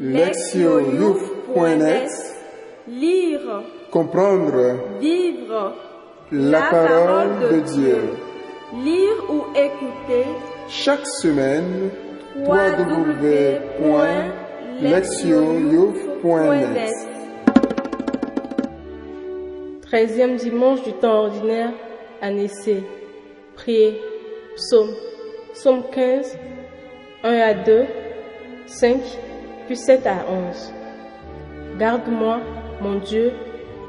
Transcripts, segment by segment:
lectioyouf.net Lire, Comprendre vivre, la parole de Dieu. lire ou écouter Chaque semaine, www.lectioyouf.net Treizième dimanche du temps ordinaire, année C. Prier. Psaume. Psaume 15, 1 à 2, 5, puis 7 à 11. Garde-moi, mon Dieu,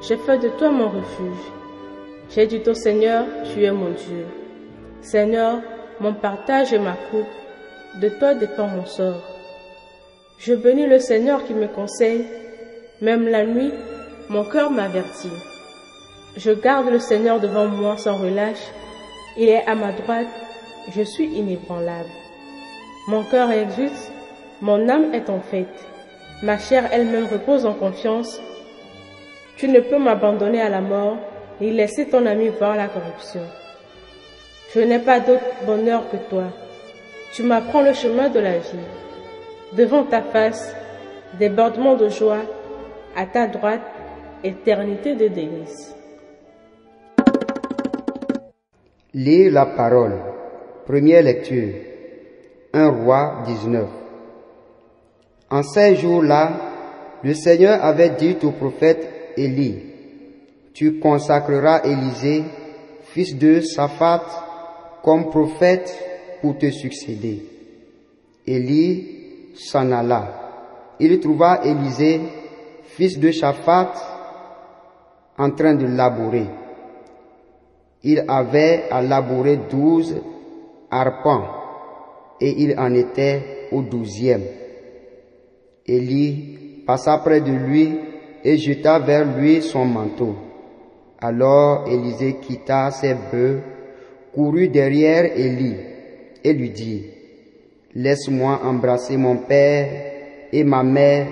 j'ai fait de toi mon refuge. J'ai dit au Seigneur, tu es mon Dieu. Seigneur, mon partage et ma coupe, de toi dépend mon sort. Je bénis le Seigneur qui me conseille, même la nuit, mon cœur m'avertit. Je garde le Seigneur devant moi sans relâche, il est à ma droite, je suis inébranlable. Mon cœur exulte, mon âme est en fête, ma chair elle-même repose en confiance. Tu ne peux m'abandonner à la mort, ni laisser ton ami voir la corruption. Je n'ai pas d'autre bonheur que toi. Tu m'apprends le chemin de la vie. Devant ta face, débordement de joie, à ta droite, éternité de délices. Lire la parole. Première lecture. 1 roi 19. En ces jours-là, le Seigneur avait dit au prophète Élie, Tu consacreras Élisée, fils de Saphat, comme prophète pour te succéder. Élie s'en alla. Il trouva Élisée, fils de Shaphat, en train de labourer. Il avait à labourer douze arpents et il en était au douzième. Élie passa près de lui et jeta vers lui son manteau. Alors Élisée quitta ses bœufs, courut derrière Élie et lui dit, Laisse-moi embrasser mon père et ma mère,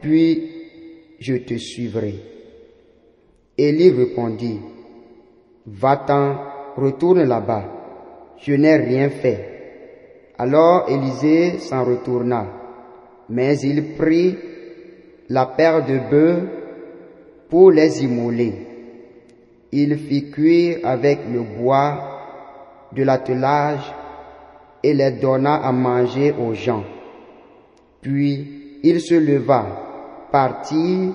puis je te suivrai. Élie répondit, Va-t'en, retourne là-bas. Je n'ai rien fait. Alors Élisée s'en retourna, mais il prit la paire de bœufs pour les immoler. Il fit cuire avec le bois de l'attelage et les donna à manger aux gens. Puis il se leva, partit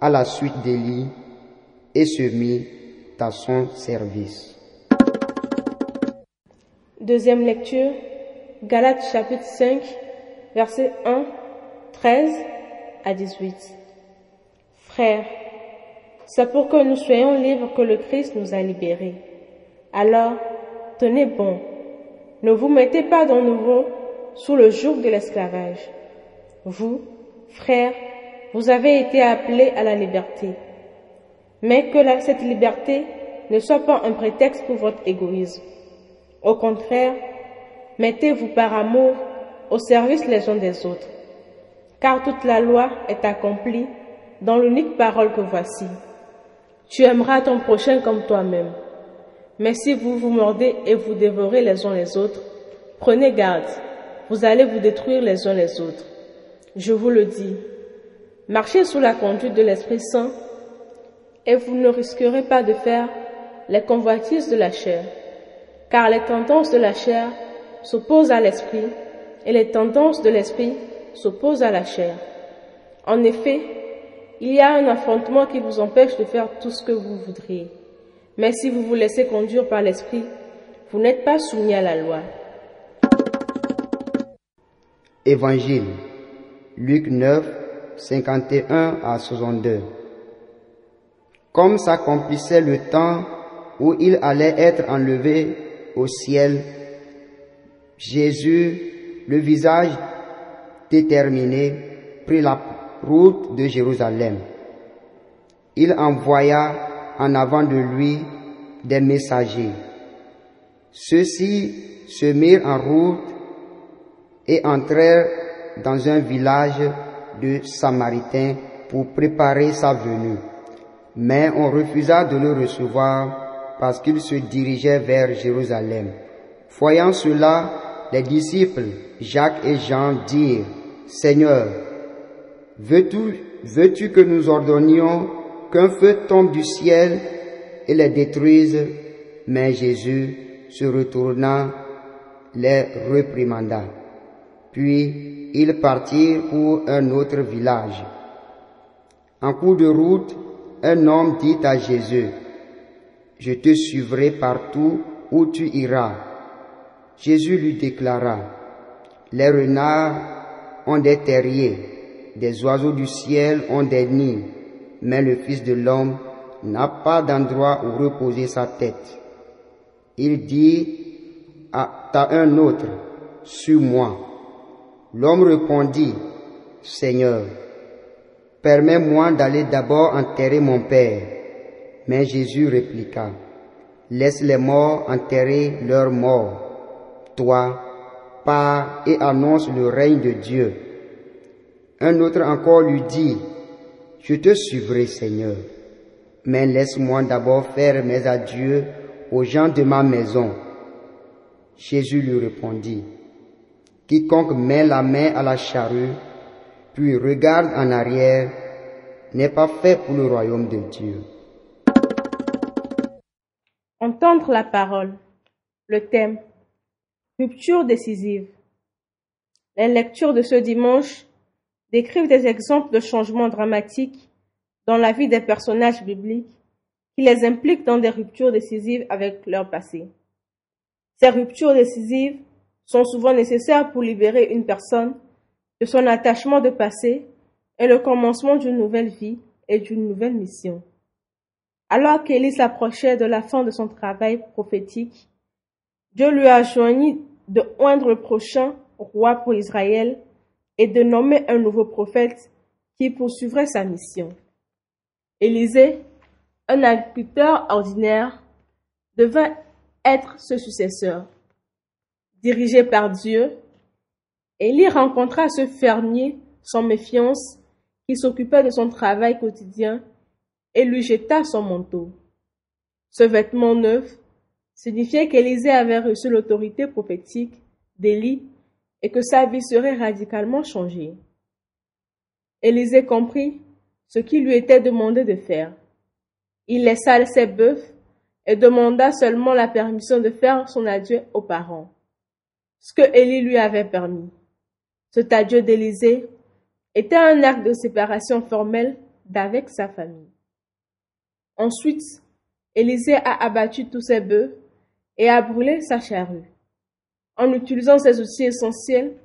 à la suite d'Élie et se mit à son service. Deuxième lecture, Galates chapitre 5, versets 1, 13 à 18. Frères, c'est pour que nous soyons libres que le Christ nous a libérés. Alors, tenez bon, ne vous mettez pas de nouveau sous le joug de l'esclavage. Vous, frères, vous avez été appelés à la liberté. Mais que cette liberté ne soit pas un prétexte pour votre égoïsme. Au contraire, mettez-vous par amour au service les uns des autres. Car toute la loi est accomplie dans l'unique parole que voici. Tu aimeras ton prochain comme toi-même. Mais si vous vous mordez et vous dévorez les uns les autres, prenez garde, vous allez vous détruire les uns les autres. Je vous le dis, marchez sous la conduite de l'Esprit Saint et vous ne risquerez pas de faire les convoitises de la chair, car les tendances de la chair s'opposent à l'esprit et les tendances de l'esprit s'opposent à la chair. En effet, il y a un affrontement qui vous empêche de faire tout ce que vous voudriez. Mais si vous vous laissez conduire par l'esprit, vous n'êtes pas soumis à la loi. Évangile. Luc 9, 51 à 62. Comme s'accomplissait le temps où il allait être enlevé au ciel, Jésus, le visage déterminé, prit la route de Jérusalem. Il envoya en avant de lui des messagers. Ceux-ci se mirent en route et entrèrent dans un village de Samaritains pour préparer sa venue. Mais on refusa de le recevoir parce qu'il se dirigeait vers Jérusalem. Voyant cela, les disciples Jacques et Jean dirent, Seigneur, Veux-tu que nous ordonnions qu'un feu tombe du ciel et les détruise? Mais Jésus, se retourna, les réprimanda. Puis ils partirent pour un autre village. En cours de route, un homme dit à Jésus, Je te suivrai partout où tu iras. Jésus lui déclara, Les renards ont des terriers, des oiseaux du ciel ont des nids, mais le Fils de l'homme n'a pas d'endroit où reposer sa tête. Il dit à, un autre, Suis-moi. L'homme répondit, Seigneur, permets-moi d'aller d'abord enterrer mon Père. Mais Jésus répliqua, Laisse les morts enterrer leurs morts. Toi, pars et annonce le règne de Dieu. Un autre encore lui dit, Je te suivrai, Seigneur, mais laisse-moi d'abord faire mes adieux aux gens de ma maison. Jésus lui répondit, Quiconque met la main à la charrue, puis regarde en arrière, n'est pas fait pour le royaume de Dieu. Entendre la parole. Le thème. Rupture décisive. Les lectures de ce dimanche décrivent des exemples de changements dramatiques dans la vie des personnages bibliques qui les impliquent dans des ruptures décisives avec leur passé. Ces ruptures décisives sont souvent nécessaires pour libérer une personne de son attachement de passé et le commencement d'une nouvelle vie et d'une nouvelle mission. Alors qu'Élie s'approchait de la fin de son travail prophétique, Dieu lui a joigni de oindre le prochain roi pour Israël et de nommer un nouveau prophète qui poursuivrait sa mission. Élisée un agriculteur ordinaire devint être ce successeur. Dirigé par Dieu, Élie rencontra ce fermier sans méfiance qui s'occupait de son travail quotidien et lui jeta son manteau. Ce vêtement neuf signifiait qu'Élisée avait reçu l'autorité prophétique d'Élie et que sa vie serait radicalement changée. Élisée comprit ce qui lui était demandé de faire. Il laissa ses bœufs et demanda seulement la permission de faire son adieu aux parents, ce que Élie lui avait permis. Cet adieu d'Élisée était un acte de séparation formelle d'avec sa famille. Ensuite, Élisée a abattu tous ses bœufs et a brûlé sa charrue. En utilisant ces outils essentiels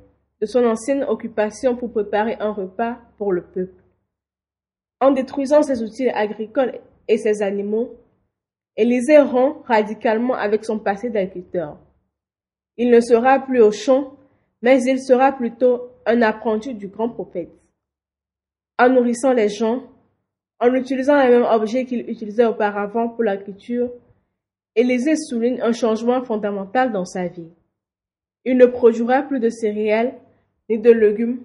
de son ancienne occupation pour préparer un repas pour le peuple. En détruisant ces outils agricoles et ses animaux, Élisée rompt radicalement avec son passé d'agriculteur. Il ne sera plus au champ, mais il sera plutôt un apprenti du grand prophète. En nourrissant les gens, en utilisant les mêmes objets qu'il utilisait auparavant pour l'agriculture, Élisée souligne un changement fondamental dans sa vie. Il ne produira plus de céréales ni de légumes,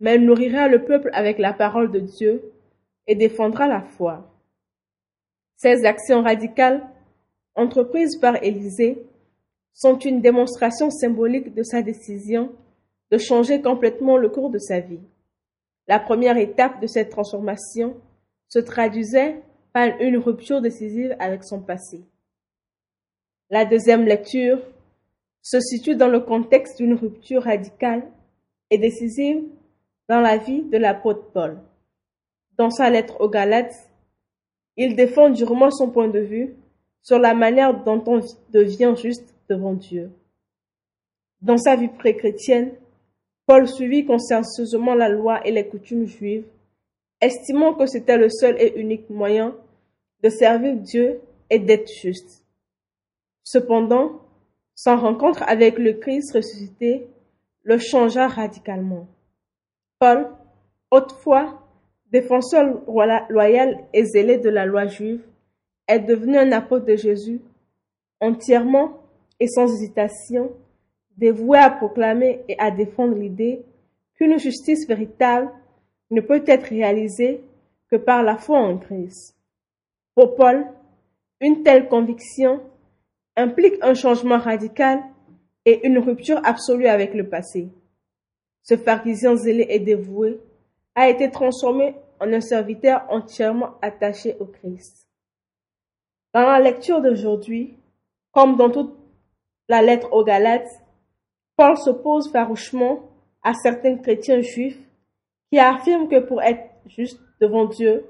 mais nourrira le peuple avec la parole de Dieu et défendra la foi. Ces actions radicales, entreprises par Élisée, sont une démonstration symbolique de sa décision de changer complètement le cours de sa vie. La première étape de cette transformation se traduisait par une rupture décisive avec son passé. La deuxième lecture se situe dans le contexte d'une rupture radicale et décisive dans la vie de l'apôtre Paul. Dans sa lettre aux Galates, il défend durement son point de vue sur la manière dont on devient juste devant Dieu. Dans sa vie pré-chrétienne, Paul suivit consciencieusement la loi et les coutumes juives, estimant que c'était le seul et unique moyen de servir Dieu et d'être juste. Cependant, son rencontre avec le Christ ressuscité le changea radicalement. Paul, autrefois défenseur loyal et zélé de la loi juive, est devenu un apôtre de Jésus, entièrement et sans hésitation, dévoué à proclamer et à défendre l'idée qu'une justice véritable ne peut être réalisée que par la foi en Christ. Pour Paul, une telle conviction implique un changement radical et une rupture absolue avec le passé. Ce pharisien zélé et dévoué a été transformé en un serviteur entièrement attaché au Christ. Dans la lecture d'aujourd'hui, comme dans toute la lettre aux Galates, Paul s'oppose farouchement à certains chrétiens juifs qui affirment que pour être juste devant Dieu,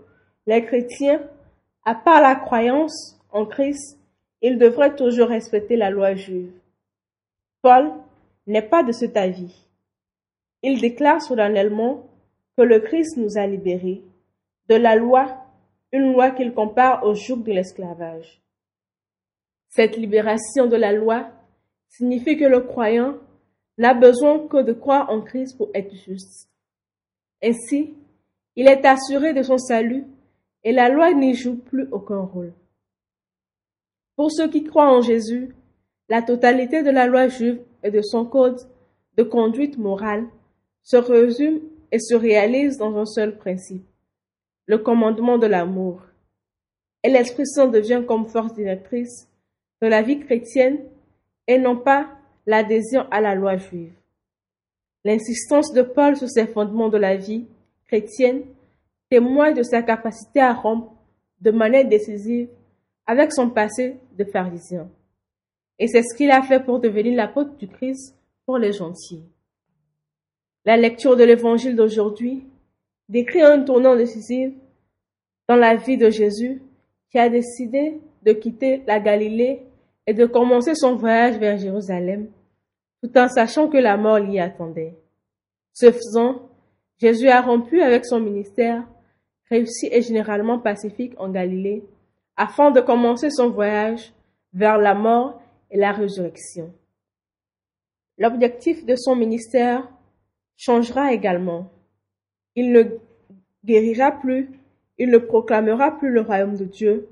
les chrétiens, à part la croyance en Christ, ils devraient toujours respecter la loi juive. Paul n'est pas de cet avis. Il déclare solennellement que le Christ nous a libérés de la loi, une loi qu'il compare au joug de l'esclavage. Cette libération de la loi signifie que le croyant n'a besoin que de croire en Christ pour être juste. Ainsi, il est assuré de son salut et la loi n'y joue plus aucun rôle. Pour ceux qui croient en Jésus, la totalité de la loi juive et de son code de conduite morale se résume et se réalise dans un seul principe, le commandement de l'amour. Et l'Esprit Saint devient comme force directrice de la vie chrétienne et non pas l'adhésion à la loi juive. L'insistance de Paul sur ces fondements de la vie chrétienne témoigne de sa capacité à rompre de manière décisive avec son passé de pharisien. Et c'est ce qu'il a fait pour devenir l'apôtre du Christ pour les gentils. La lecture de l'évangile d'aujourd'hui décrit un tournant décisif dans la vie de Jésus qui a décidé de quitter la Galilée et de commencer son voyage vers Jérusalem, tout en sachant que la mort l'y attendait. Ce faisant, Jésus a rompu avec son ministère, réussi et généralement pacifique en Galilée, afin de commencer son voyage vers la mort et la résurrection. L'objectif de son ministère changera également. Il ne guérira plus, il ne proclamera plus le royaume de Dieu,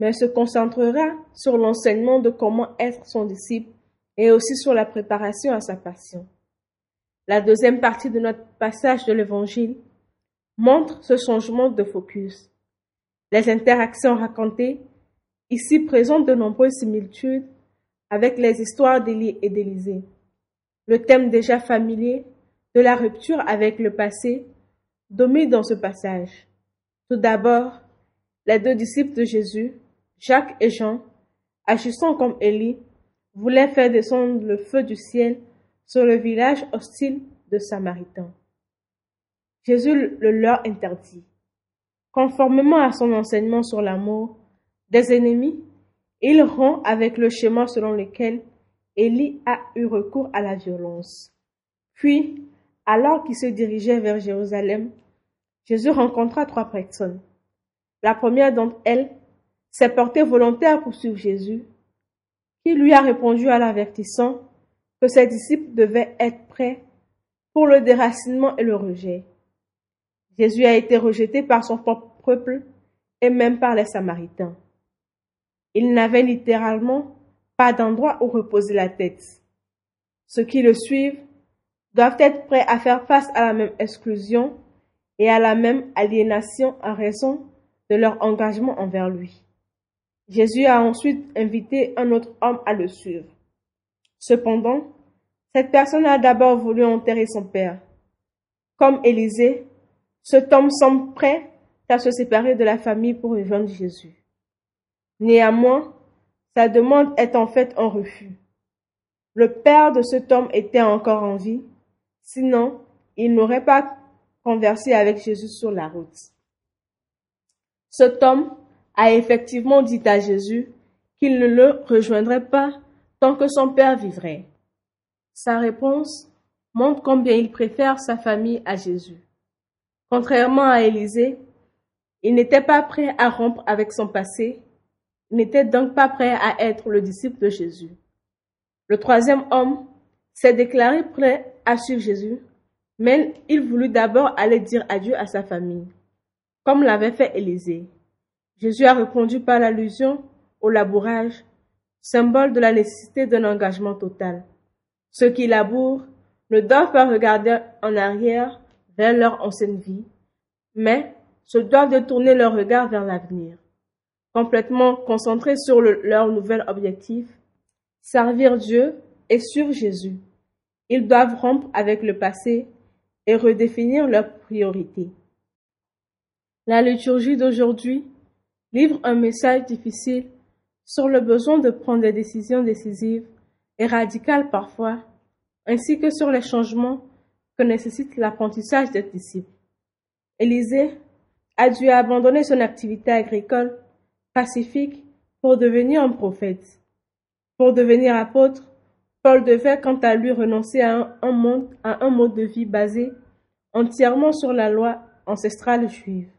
mais se concentrera sur l'enseignement de comment être son disciple et aussi sur la préparation à sa passion. La deuxième partie de notre passage de l'Évangile montre ce changement de focus. Les interactions racontées ici présentent de nombreuses similitudes avec les histoires d'Élie et d'Élisée. Le thème déjà familier de la rupture avec le passé domine dans ce passage. Tout d'abord, les deux disciples de Jésus, Jacques et Jean, agissant comme Élie, voulaient faire descendre le feu du ciel sur le village hostile de Samaritains. Jésus le leur interdit. Conformément à son enseignement sur l'amour des ennemis, il rompt avec le schéma selon lequel Élie a eu recours à la violence. Puis, alors qu'il se dirigeait vers Jérusalem, Jésus rencontra trois personnes. La première d'entre elles s'est portée volontaire pour suivre Jésus, qui lui a répondu à l'avertissant que ses disciples devaient être prêts pour le déracinement et le rejet. Jésus a été rejeté par son propre peuple et même par les Samaritains. Il n'avait littéralement pas d'endroit où reposer la tête. Ceux qui le suivent doivent être prêts à faire face à la même exclusion et à la même aliénation en raison de leur engagement envers lui. Jésus a ensuite invité un autre homme à le suivre. Cependant, cette personne a d'abord voulu enterrer son père. Comme Élisée, cet homme semble prêt à se séparer de la famille pour rejoindre Jésus. Néanmoins, sa demande est en fait un refus. Le père de cet homme était encore en vie, sinon il n'aurait pas conversé avec Jésus sur la route. Cet homme a effectivement dit à Jésus qu'il ne le rejoindrait pas tant que son père vivrait. Sa réponse montre combien il préfère sa famille à Jésus. Contrairement à Élisée, il n'était pas prêt à rompre avec son passé, n'était donc pas prêt à être le disciple de Jésus. Le troisième homme s'est déclaré prêt à suivre Jésus, mais il voulut d'abord aller dire adieu à sa famille, comme l'avait fait Élisée. Jésus a répondu par l'allusion au labourage, symbole de la nécessité d'un engagement total. Ceux qui labourent ne doivent pas regarder en arrière vers leur ancienne vie, mais se doivent de tourner leur regard vers l'avenir. Complètement concentrés sur leur nouvel objectif, servir Dieu et suivre Jésus. Ils doivent rompre avec le passé et redéfinir leurs priorités. La liturgie d'aujourd'hui livre un message difficile sur le besoin de prendre des décisions décisives et radicales parfois, ainsi que sur les changements que nécessite l'apprentissage des disciples. Élisée a dû abandonner son activité agricole pacifique pour devenir un prophète. Pour devenir apôtre, Paul devait quant à lui renoncer à un, monde, à un mode de vie basé entièrement sur la loi ancestrale juive.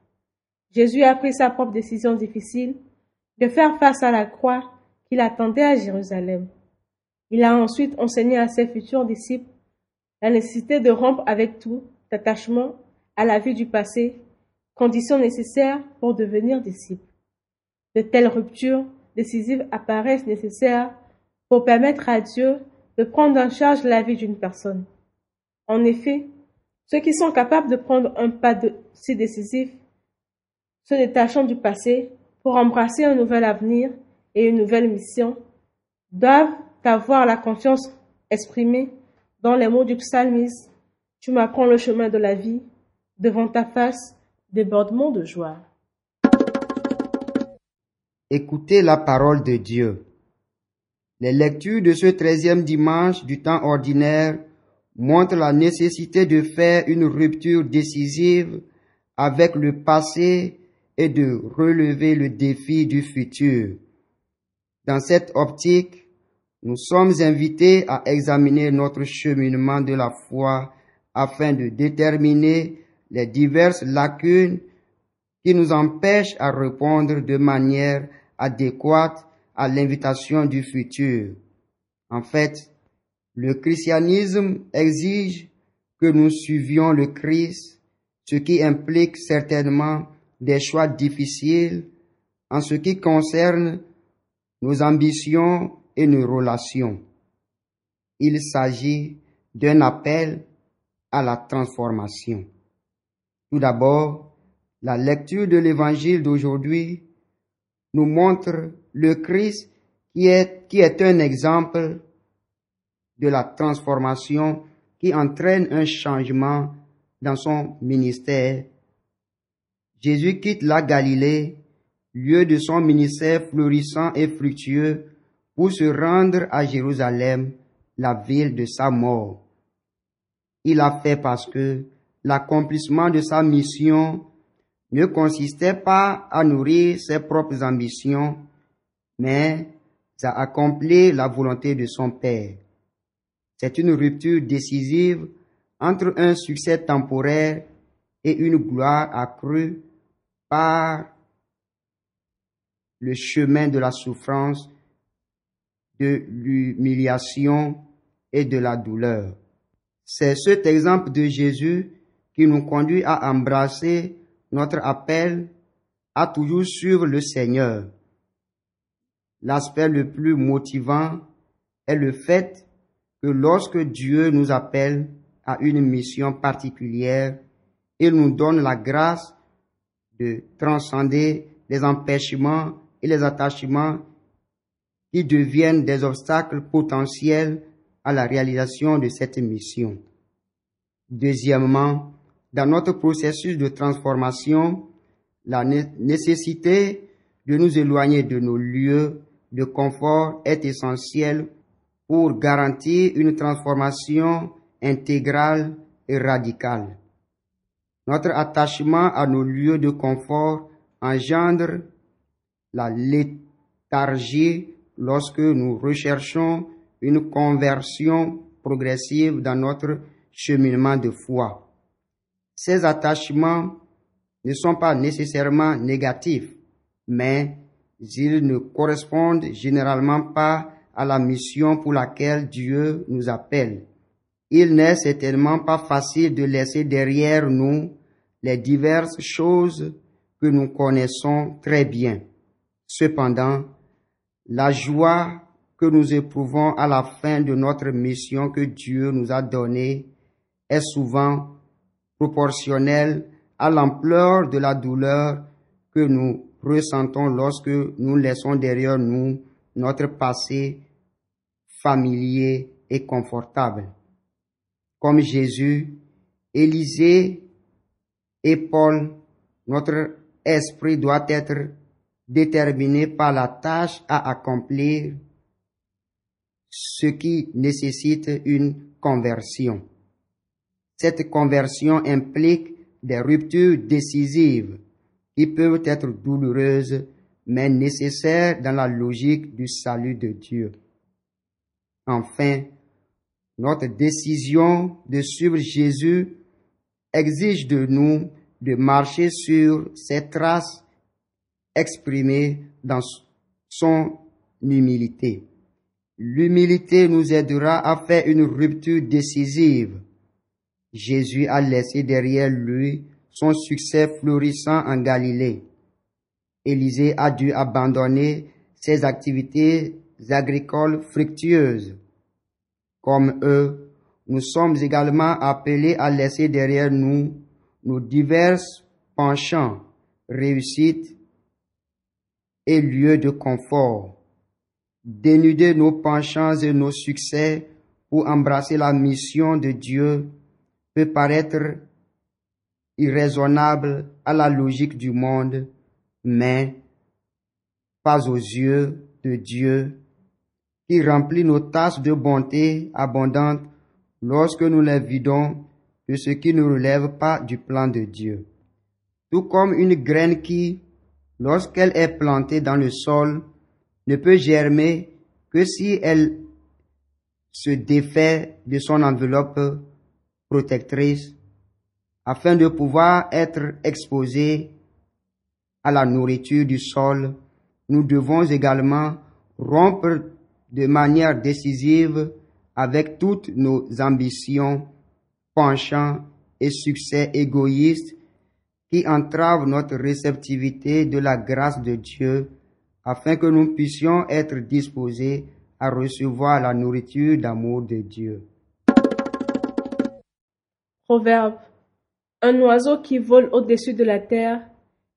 Jésus a pris sa propre décision difficile de faire face à la croix qu'il attendait à Jérusalem. Il a ensuite enseigné à ses futurs disciples la nécessité de rompre avec tout attachement à la vie du passé, condition nécessaire pour devenir disciple. De telles ruptures décisives apparaissent nécessaires pour permettre à Dieu de prendre en charge la vie d'une personne. En effet, ceux qui sont capables de prendre un pas si décisif se détachant du passé pour embrasser un nouvel avenir et une nouvelle mission, doivent avoir la confiance exprimée dans les mots du psalmiste Tu m'apprends le chemin de la vie, devant ta face, débordement de joie. Écoutez la parole de Dieu. Les lectures de ce treizième dimanche du temps ordinaire montrent la nécessité de faire une rupture décisive avec le passé et de relever le défi du futur. Dans cette optique, nous sommes invités à examiner notre cheminement de la foi afin de déterminer les diverses lacunes qui nous empêchent à répondre de manière adéquate à l'invitation du futur. En fait, le christianisme exige que nous suivions le Christ, ce qui implique certainement des choix difficiles en ce qui concerne nos ambitions et nos relations. Il s'agit d'un appel à la transformation. Tout d'abord, la lecture de l'évangile d'aujourd'hui nous montre le Christ qui est, qui est un exemple de la transformation qui entraîne un changement dans son ministère Jésus quitte la Galilée, lieu de son ministère florissant et fructueux, se rendre à Jérusalem, la ville de sa mort. Il a fait parce que l'accomplissement de sa mission ne consistait pas à nourrir ses propres ambitions, mais à accomplir la volonté de son Père. C'est une rupture décisive entre un succès temporaire et une gloire accrue par le chemin de la souffrance, de l'humiliation et de la douleur. C'est cet exemple de Jésus qui nous conduit à embrasser notre appel à toujours suivre le Seigneur. L'aspect le plus motivant est le fait que lorsque Dieu nous appelle à une mission particulière, il nous donne la grâce de transcender les empêchements et les attachements qui deviennent des obstacles potentiels à la réalisation de cette mission. Deuxièmement, dans notre processus de transformation, la nécessité de nous éloigner de nos lieux de confort est essentielle pour garantir une transformation intégrale et radicale. Notre attachement à nos lieux de confort engendre la léthargie lorsque nous recherchons une conversion progressive dans notre cheminement de foi. Ces attachements ne sont pas nécessairement négatifs, mais ils ne correspondent généralement pas à la mission pour laquelle Dieu nous appelle. Il n'est certainement pas facile de laisser derrière nous les diverses choses que nous connaissons très bien. Cependant, la joie que nous éprouvons à la fin de notre mission que Dieu nous a donnée est souvent proportionnelle à l'ampleur de la douleur que nous ressentons lorsque nous laissons derrière nous notre passé familier et confortable. Comme Jésus, Élisée et Paul, notre esprit doit être déterminé par la tâche à accomplir, ce qui nécessite une conversion. Cette conversion implique des ruptures décisives qui peuvent être douloureuses mais nécessaires dans la logique du salut de Dieu. Enfin, notre décision de suivre Jésus exige de nous de marcher sur ses traces exprimées dans son humilité. L'humilité nous aidera à faire une rupture décisive. Jésus a laissé derrière lui son succès florissant en Galilée. Élisée a dû abandonner ses activités agricoles fructueuses. Comme eux, nous sommes également appelés à laisser derrière nous nos divers penchants, réussites et lieux de confort. Dénuder nos penchants et nos succès pour embrasser la mission de Dieu peut paraître irraisonnable à la logique du monde, mais pas aux yeux de Dieu qui remplit nos tasses de bonté abondante lorsque nous les vidons de ce qui ne relève pas du plan de Dieu. Tout comme une graine qui, lorsqu'elle est plantée dans le sol, ne peut germer que si elle se défait de son enveloppe protectrice afin de pouvoir être exposée à la nourriture du sol, nous devons également rompre de manière décisive avec toutes nos ambitions, penchants et succès égoïstes qui entravent notre réceptivité de la grâce de Dieu afin que nous puissions être disposés à recevoir la nourriture d'amour de Dieu. Proverbe. Un oiseau qui vole au-dessus de la terre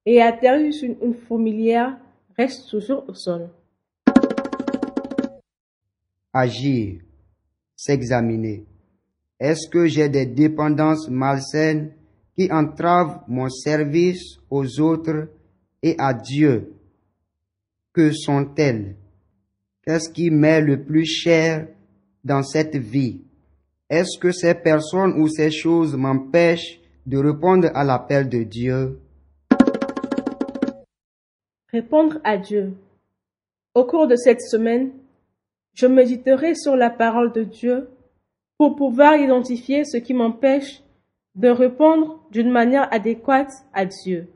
et atterrit sur une fourmilière reste toujours au sol. Agir, s'examiner. Est-ce que j'ai des dépendances malsaines qui entravent mon service aux autres et à Dieu Que sont-elles? Qu'est-ce qui m'est le plus cher dans cette vie? Est-ce que ces personnes ou ces choses m'empêchent de répondre à l'appel de Dieu? Répondre à Dieu. Au cours de cette semaine, je méditerai sur la parole de Dieu pour pouvoir identifier ce qui m'empêche de répondre d'une manière adéquate à Dieu.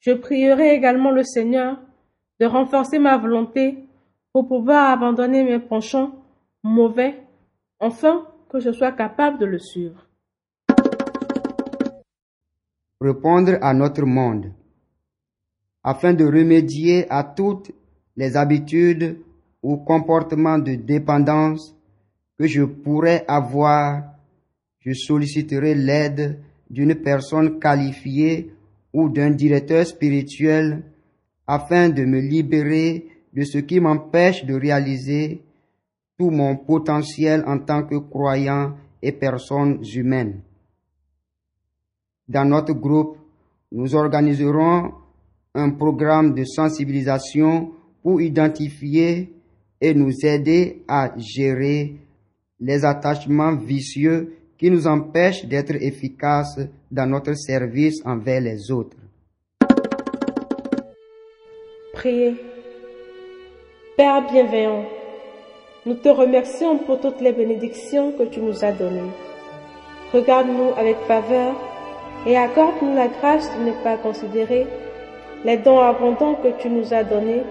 Je prierai également le Seigneur de renforcer ma volonté pour pouvoir abandonner mes penchants mauvais, afin que je sois capable de le suivre. Répondre à notre monde afin de remédier à toutes les habitudes ou comportements de dépendance que je pourrais avoir, je solliciterai l'aide d'une personne qualifiée ou d'un directeur spirituel afin de me libérer de ce qui m'empêche de réaliser tout mon potentiel en tant que croyant et personne humaine. Dans notre groupe, nous organiserons un programme de sensibilisation pour identifier et nous aider à gérer les attachements vicieux qui nous empêchent d'être efficaces dans notre service envers les autres. Priez. Père bienveillant, nous te remercions pour toutes les bénédictions que tu nous as données. Regarde-nous avec faveur et accorde-nous la grâce de ne pas considérer les dons abondants que tu nous as donnés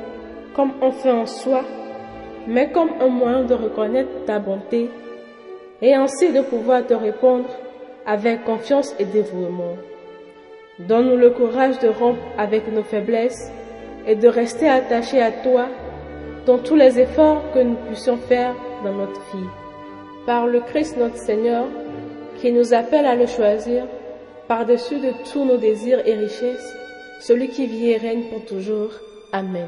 comme un fin en soi, mais comme un moyen de reconnaître ta bonté et ainsi de pouvoir te répondre avec confiance et dévouement. Donne-nous le courage de rompre avec nos faiblesses et de rester attachés à toi dans tous les efforts que nous puissions faire dans notre vie. Par le Christ notre Seigneur, qui nous appelle à le choisir par-dessus de tous nos désirs et richesses, celui qui vit et règne pour toujours. Amen.